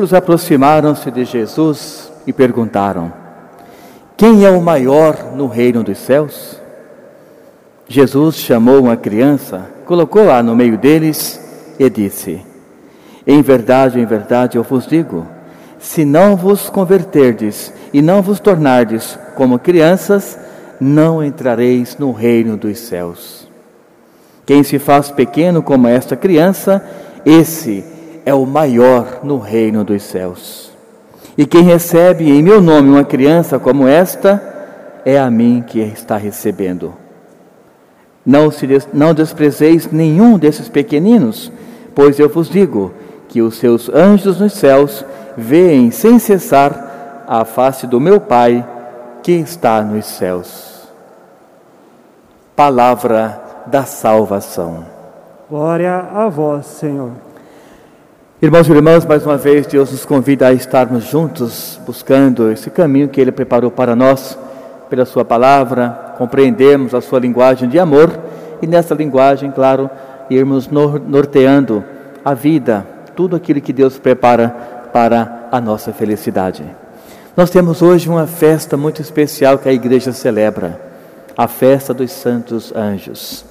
discípulos aproximaram-se de Jesus e perguntaram: Quem é o maior no reino dos céus? Jesus chamou uma criança, colocou-a no meio deles e disse: Em verdade, em verdade eu vos digo, se não vos converterdes e não vos tornardes como crianças, não entrareis no reino dos céus. Quem se faz pequeno como esta criança, esse é o maior no reino dos céus. E quem recebe em meu nome uma criança como esta, é a mim que está recebendo. Não, se não desprezeis nenhum desses pequeninos, pois eu vos digo que os seus anjos nos céus veem sem cessar a face do meu Pai que está nos céus. Palavra da salvação. Glória a vós, Senhor. Irmãos e irmãs, mais uma vez Deus nos convida a estarmos juntos buscando esse caminho que Ele preparou para nós, pela Sua palavra, compreendermos a Sua linguagem de amor e nessa linguagem, claro, irmos norteando a vida, tudo aquilo que Deus prepara para a nossa felicidade. Nós temos hoje uma festa muito especial que a igreja celebra, a festa dos santos anjos.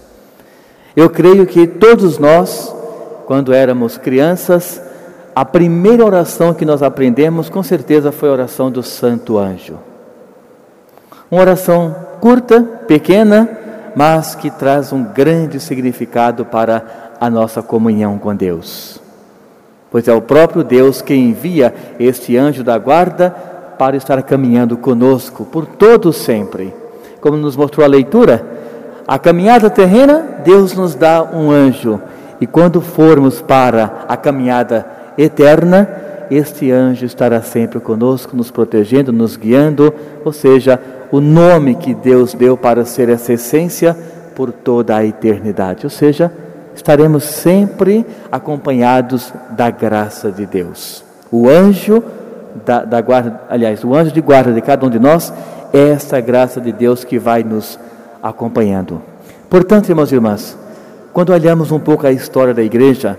Eu creio que todos nós quando éramos crianças, a primeira oração que nós aprendemos, com certeza, foi a oração do Santo Anjo. Uma oração curta, pequena, mas que traz um grande significado para a nossa comunhão com Deus. Pois é o próprio Deus que envia este anjo da guarda para estar caminhando conosco por todo sempre. Como nos mostrou a leitura, a caminhada terrena, Deus nos dá um anjo e quando formos para a caminhada eterna, este anjo estará sempre conosco, nos protegendo, nos guiando, ou seja, o nome que Deus deu para ser essa essência por toda a eternidade. Ou seja, estaremos sempre acompanhados da graça de Deus. O anjo da, da, guarda, aliás, o anjo de guarda de cada um de nós é essa graça de Deus que vai nos acompanhando. Portanto, irmãos e irmãs, quando olhamos um pouco a história da igreja,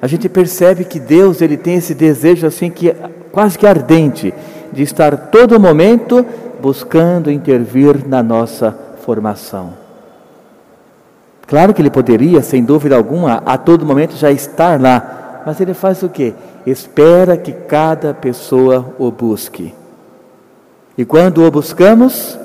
a gente percebe que Deus ele tem esse desejo assim que quase que ardente de estar todo momento buscando intervir na nossa formação. Claro que ele poderia, sem dúvida alguma, a todo momento já estar lá, mas ele faz o quê? Espera que cada pessoa o busque. E quando o buscamos,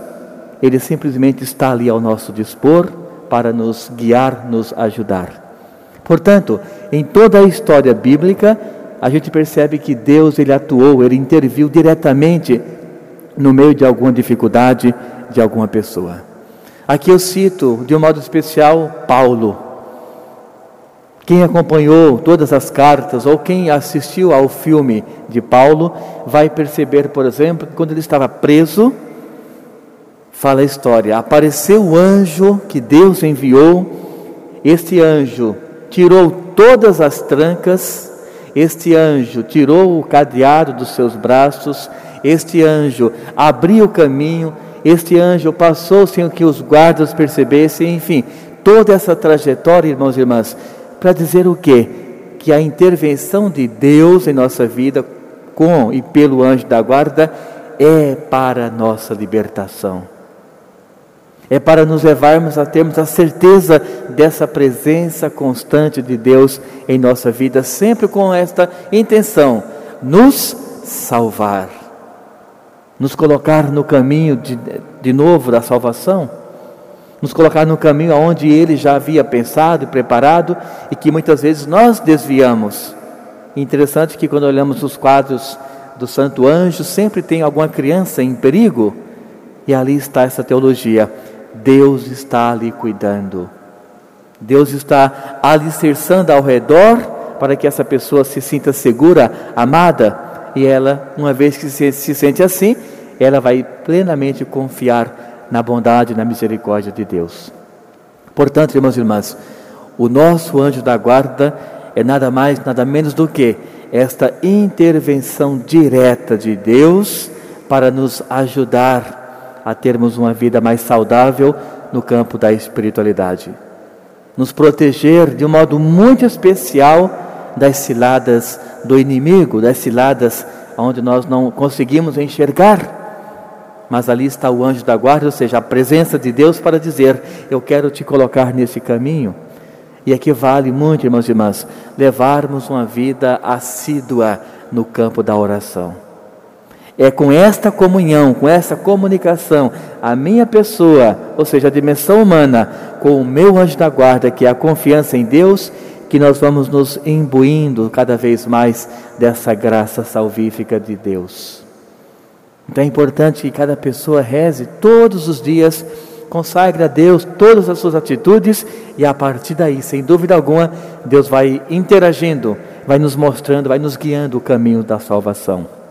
ele simplesmente está ali ao nosso dispor para nos guiar, nos ajudar. Portanto, em toda a história bíblica, a gente percebe que Deus ele atuou, ele interviu diretamente no meio de alguma dificuldade de alguma pessoa. Aqui eu cito de um modo especial Paulo. Quem acompanhou todas as cartas ou quem assistiu ao filme de Paulo vai perceber, por exemplo, que quando ele estava preso, fala a história. Apareceu o anjo que Deus enviou. Este anjo tirou todas as trancas. Este anjo tirou o cadeado dos seus braços. Este anjo abriu o caminho. Este anjo passou sem que os guardas percebessem. Enfim, toda essa trajetória, irmãos e irmãs, para dizer o quê? Que a intervenção de Deus em nossa vida, com e pelo anjo da guarda, é para nossa libertação é para nos levarmos a termos a certeza dessa presença constante de Deus em nossa vida, sempre com esta intenção: nos salvar, nos colocar no caminho de, de novo da salvação, nos colocar no caminho onde Ele já havia pensado e preparado e que muitas vezes nós desviamos. Interessante que quando olhamos os quadros do Santo Anjo, sempre tem alguma criança em perigo, e ali está essa teologia Deus está ali cuidando. Deus está alicerçando ao redor para que essa pessoa se sinta segura, amada, e ela, uma vez que se, se sente assim, ela vai plenamente confiar na bondade e na misericórdia de Deus. Portanto, irmãos e irmãs, o nosso anjo da guarda é nada mais, nada menos do que esta intervenção direta de Deus para nos ajudar a termos uma vida mais saudável no campo da espiritualidade. Nos proteger de um modo muito especial das ciladas do inimigo, das ciladas onde nós não conseguimos enxergar. Mas ali está o anjo da guarda, ou seja, a presença de Deus para dizer: Eu quero te colocar nesse caminho. E aqui vale muito, irmãos e irmãs, levarmos uma vida assídua no campo da oração. É com esta comunhão, com essa comunicação, a minha pessoa, ou seja, a dimensão humana, com o meu anjo da guarda, que é a confiança em Deus, que nós vamos nos imbuindo cada vez mais dessa graça salvífica de Deus. Então é importante que cada pessoa reze todos os dias, consagre a Deus todas as suas atitudes e a partir daí, sem dúvida alguma, Deus vai interagindo, vai nos mostrando, vai nos guiando o caminho da salvação.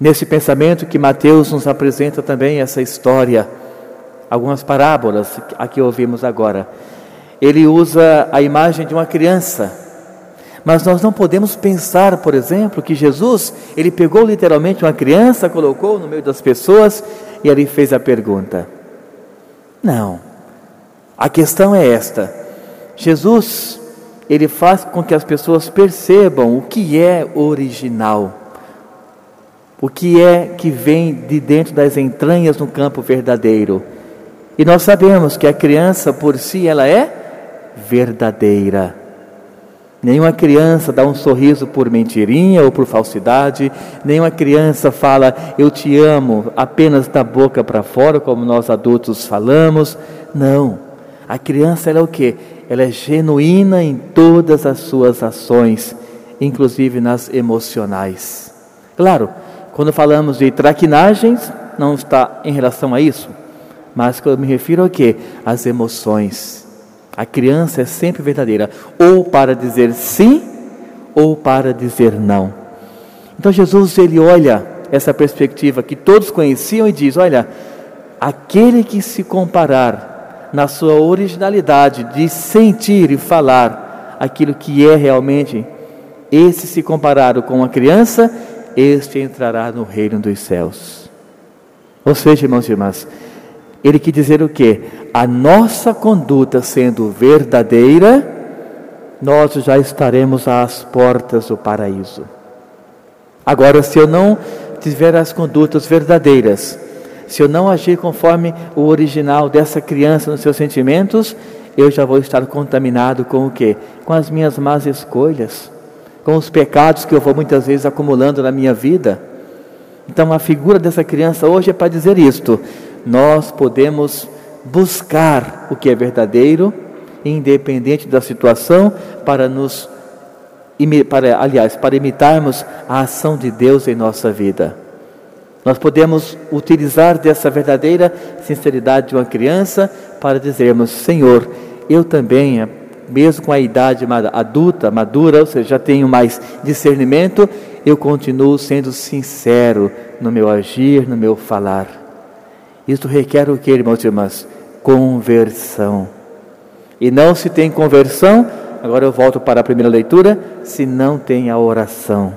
Nesse pensamento que Mateus nos apresenta também essa história, algumas parábolas a que ouvimos agora. Ele usa a imagem de uma criança. Mas nós não podemos pensar, por exemplo, que Jesus, ele pegou literalmente uma criança, colocou no meio das pessoas e ele fez a pergunta. Não. A questão é esta. Jesus, ele faz com que as pessoas percebam o que é original o que é que vem de dentro das entranhas no campo verdadeiro. E nós sabemos que a criança por si ela é verdadeira. Nenhuma criança dá um sorriso por mentirinha ou por falsidade, nenhuma criança fala eu te amo apenas da boca para fora, como nós adultos falamos. Não. A criança ela é o que? Ela é genuína em todas as suas ações, inclusive nas emocionais. Claro, quando falamos de traquinagens, não está em relação a isso, mas eu me refiro a quê? As emoções. A criança é sempre verdadeira, ou para dizer sim, ou para dizer não. Então Jesus ele olha essa perspectiva que todos conheciam e diz: olha, aquele que se comparar na sua originalidade de sentir e falar aquilo que é realmente, esse se comparado com uma criança, este entrará no reino dos céus. Ou seja, irmãos e irmãs, ele quer dizer o que? A nossa conduta sendo verdadeira, nós já estaremos às portas do paraíso. Agora, se eu não tiver as condutas verdadeiras, se eu não agir conforme o original dessa criança nos seus sentimentos, eu já vou estar contaminado com o que? Com as minhas más escolhas com os pecados que eu vou muitas vezes acumulando na minha vida. Então, a figura dessa criança hoje é para dizer isto: nós podemos buscar o que é verdadeiro, independente da situação, para nos, para, aliás, para imitarmos a ação de Deus em nossa vida. Nós podemos utilizar dessa verdadeira sinceridade de uma criança para dizermos: Senhor, eu também mesmo com a idade adulta, madura, ou seja, já tenho mais discernimento, eu continuo sendo sincero no meu agir, no meu falar. Isso requer o que, irmãos e irmãs? Conversão. E não se tem conversão, agora eu volto para a primeira leitura, se não tem a oração.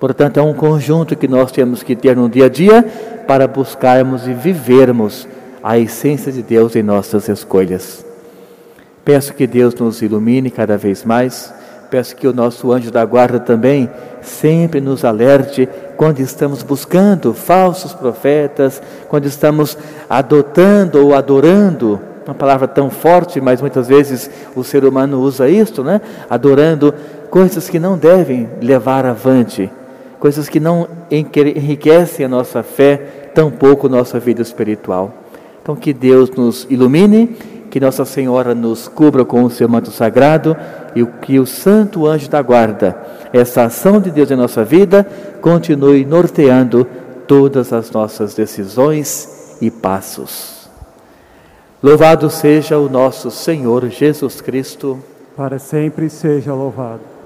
Portanto, é um conjunto que nós temos que ter no dia a dia para buscarmos e vivermos a essência de Deus em nossas escolhas. Peço que Deus nos ilumine cada vez mais. Peço que o nosso anjo da guarda também sempre nos alerte quando estamos buscando falsos profetas, quando estamos adotando ou adorando, uma palavra tão forte, mas muitas vezes o ser humano usa isto, né? Adorando coisas que não devem levar avante, coisas que não enriquecem a nossa fé, tampouco nossa vida espiritual. Então que Deus nos ilumine que Nossa Senhora nos cubra com o seu manto sagrado e que o santo anjo da guarda, essa ação de Deus em nossa vida, continue norteando todas as nossas decisões e passos. Louvado seja o nosso Senhor Jesus Cristo. Para sempre seja louvado.